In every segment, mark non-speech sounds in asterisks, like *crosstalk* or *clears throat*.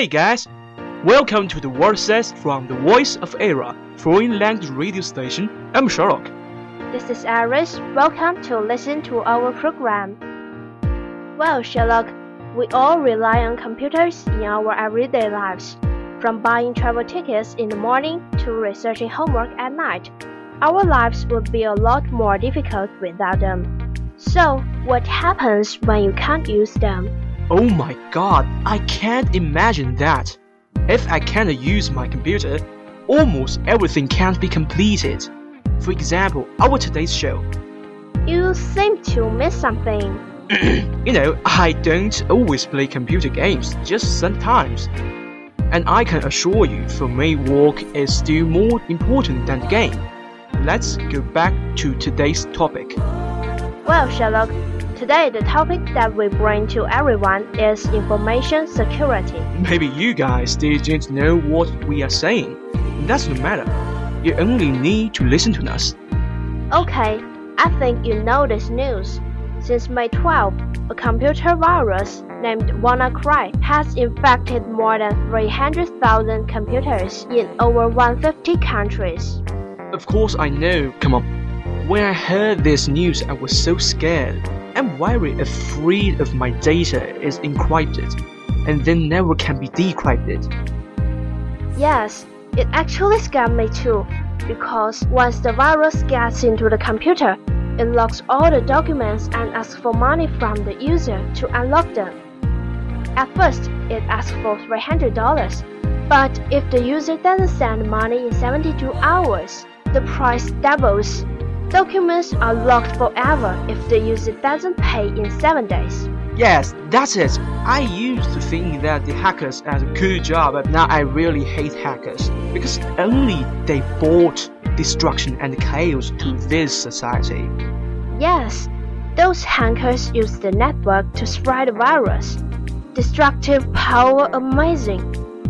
Hey guys, welcome to the World Says from the Voice of Era, foreign language radio station. I'm Sherlock. This is Iris. Welcome to listen to our program. Well, Sherlock, we all rely on computers in our everyday lives. From buying travel tickets in the morning to researching homework at night, our lives would be a lot more difficult without them. So, what happens when you can't use them? Oh my god, I can't imagine that. If I can't use my computer, almost everything can't be completed. For example, our today's show. You seem to miss something. *clears throat* You know, I don't always play computer games, just sometimes. And I can assure you, for me, work is still more important than the game. Let's go back to today's topic. Well, Sherlock, today the topic that we bring to everyone is information security. Maybe you guys don't know what we are saying. That's no matter. You only need to listen to us. Okay, I think you know this news. Since May 12, a computer virus named WannaCry has infected more than 300,000 computers in over 150 countries. Of course, I know. Come on. When I heard this news, I was so scared. I'm worried if three of my data is encrypted and then never can be decrypted. Yes, it actually scared me too, because once the virus gets into the computer, it locks all the documents and asks for money from the user to unlock them. At first, it asks for $300, but if the user doesn't send money in 72 hours, the price doubles. Documents are locked forever if the user doesn't pay in 7 days. Yes, that's it. I used to think that the hackers had a good job, but now I really hate hackers because only they brought destruction and chaos to this society. Yes, those hackers use the network to spread the virus. Destructive power amazing.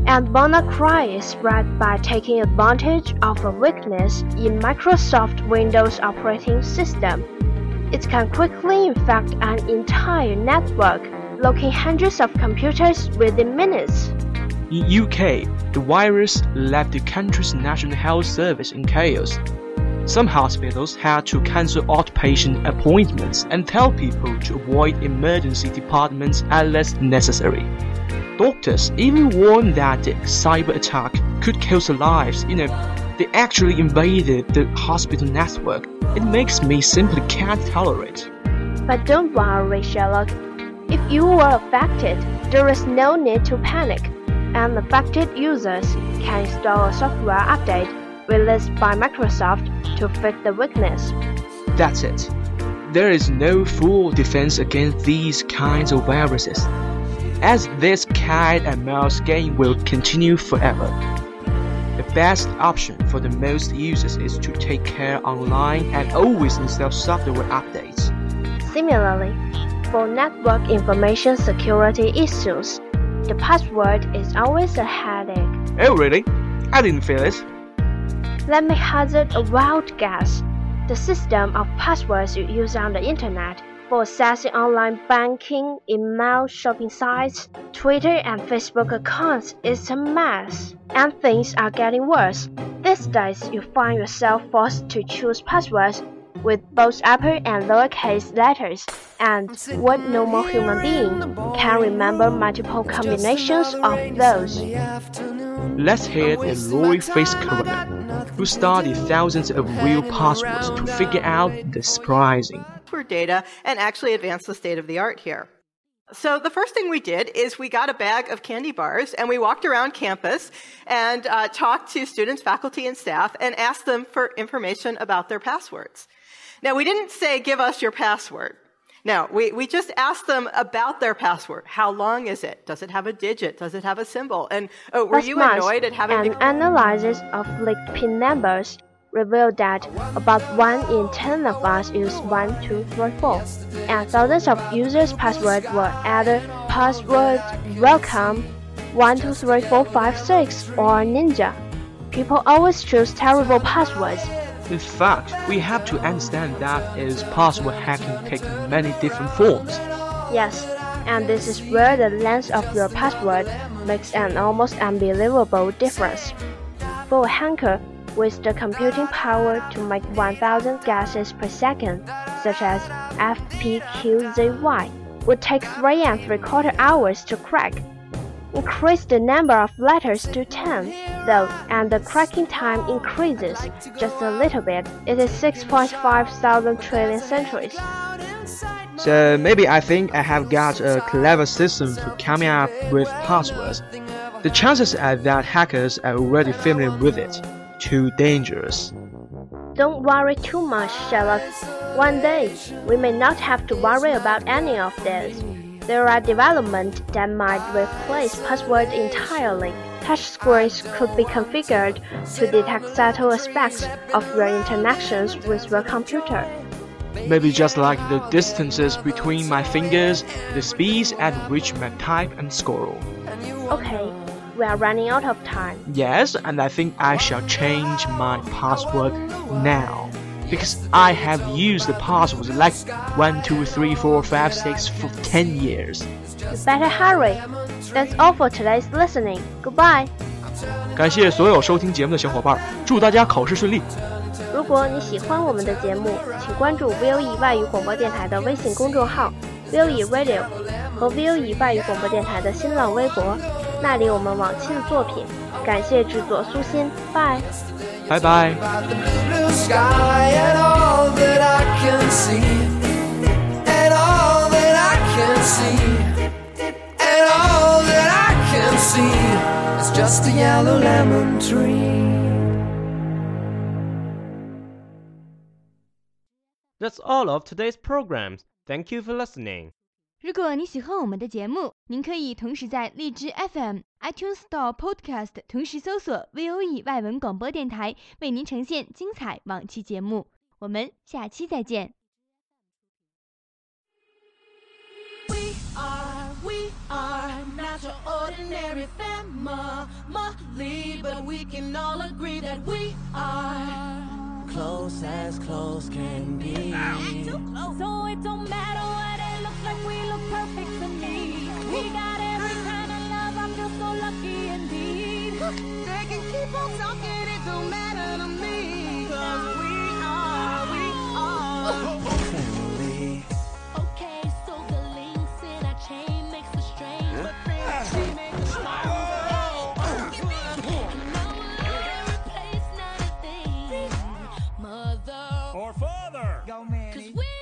And WannaCry is spread by taking advantage of a weakness in Microsoft Windows operating system. It can quickly infect an entire network, locking hundreds of computers within minutes. In UK, the virus left the country's National Health Service in chaos. Some hospitals had to cancel outpatient appointments and tell people to avoid emergency departments unless necessary. Doctors even warned that the cyber attack could kill the lives. You know, they actually invaded the hospital network. It makes me simply can't tolerate. But don't worry, Sherlock. If you were affected, there is no need to panic, and affected users can install a software update released by Microsoft to fix the weakness. That's it. There is no full defense against these kinds of viruses, as this cat and mouse game will continue forever. The best option for the most users is to take care online and always install software updates. Similarly, for network information security issues, the password is always a headache. Oh, really? I didn't feel it. Let me hazard a wild guess. The system of passwords you use on the internet for accessing online banking, email, shopping sites, Twitter, and Facebook accounts is a mess. And things are getting worse. These days, you find yourself forced to choose passwords with both upper and lowercase letters, and what normal human being can remember multiple combinations of those? Let's hear the Lorrie Faith Cranor, who studied thousands of real passwords to figure out the surprising data and actually advance the state of the art here. So the first thing we did is we got a bag of candy bars and we walked around campus and uh, talked to students, faculty, and staff and asked them for information about their passwords. Now, we didn't say, give us your password. No, we, we just asked them about their password. How long is it? Does it have a digit? Does it have a symbol? And oh, were Last you annoyed at having an analysis of leaked PIN numbers revealed that about 1 in 10 of us use 1, 2, 3, 4, and thousands of users' passwords were either password welcome, 1, 2, 3, 4, 5, 6, or ninja. People always choose terrible passwords in fact, we have to understand that is password hacking takes many different forms. Yes, and this is where the length of your password makes an almost unbelievable difference. For a hacker with the computing power to make 1000 guesses per second, such as FPQZY, would take 3 and 3 quarter hours to crack. Increase the number of letters to 10, though, and the cracking time increases just a little bit. It is 6.5 thousand trillion centuries. So maybe I think I have got a clever system for coming up with passwords. The chances are that hackers are already familiar with it. Too dangerous. Don't worry too much, Sherlock. One day, we may not have to worry about any of this. There are developments that might replace passwords entirely. Touchscreens could be configured to detect subtle aspects of your interactions with your computer. Maybe just like the distances between my fingers, the speeds at which I type and scroll. Okay, we are running out of time. Yes, and I think I shall change my password now because I have used the passwords like 1, 2, 3, 4, 5, 6 for 10 years. You better hurry. That's all for today's listening. Goodbye. 感谢所有收听节目的小伙伴，祝大家考试顺利。如果你喜欢我们的节目，请关注 VOE 外语广播电台的微信公众号 VOE Radio 和 VOE 外语广播电台的新浪微博，那里我们往期的作品。感谢制作苏欣，拜。 拜拜。just a yellow lemon tree. That's all of today's programs. Thank you for listening. 如果你喜欢我们的节目，您可以同时在荔枝 FM、 itunes store podcast 同时搜索 voe 外文广播电台为您呈现精彩往期节目。我们下期再见。lucky indeed. They can keep on talking, it don't matter to me. Cause we are, we are oh, oh, oh. family. Okay, so the links in our chain makes. But makes smile. Or father! Go, Manny. Cause we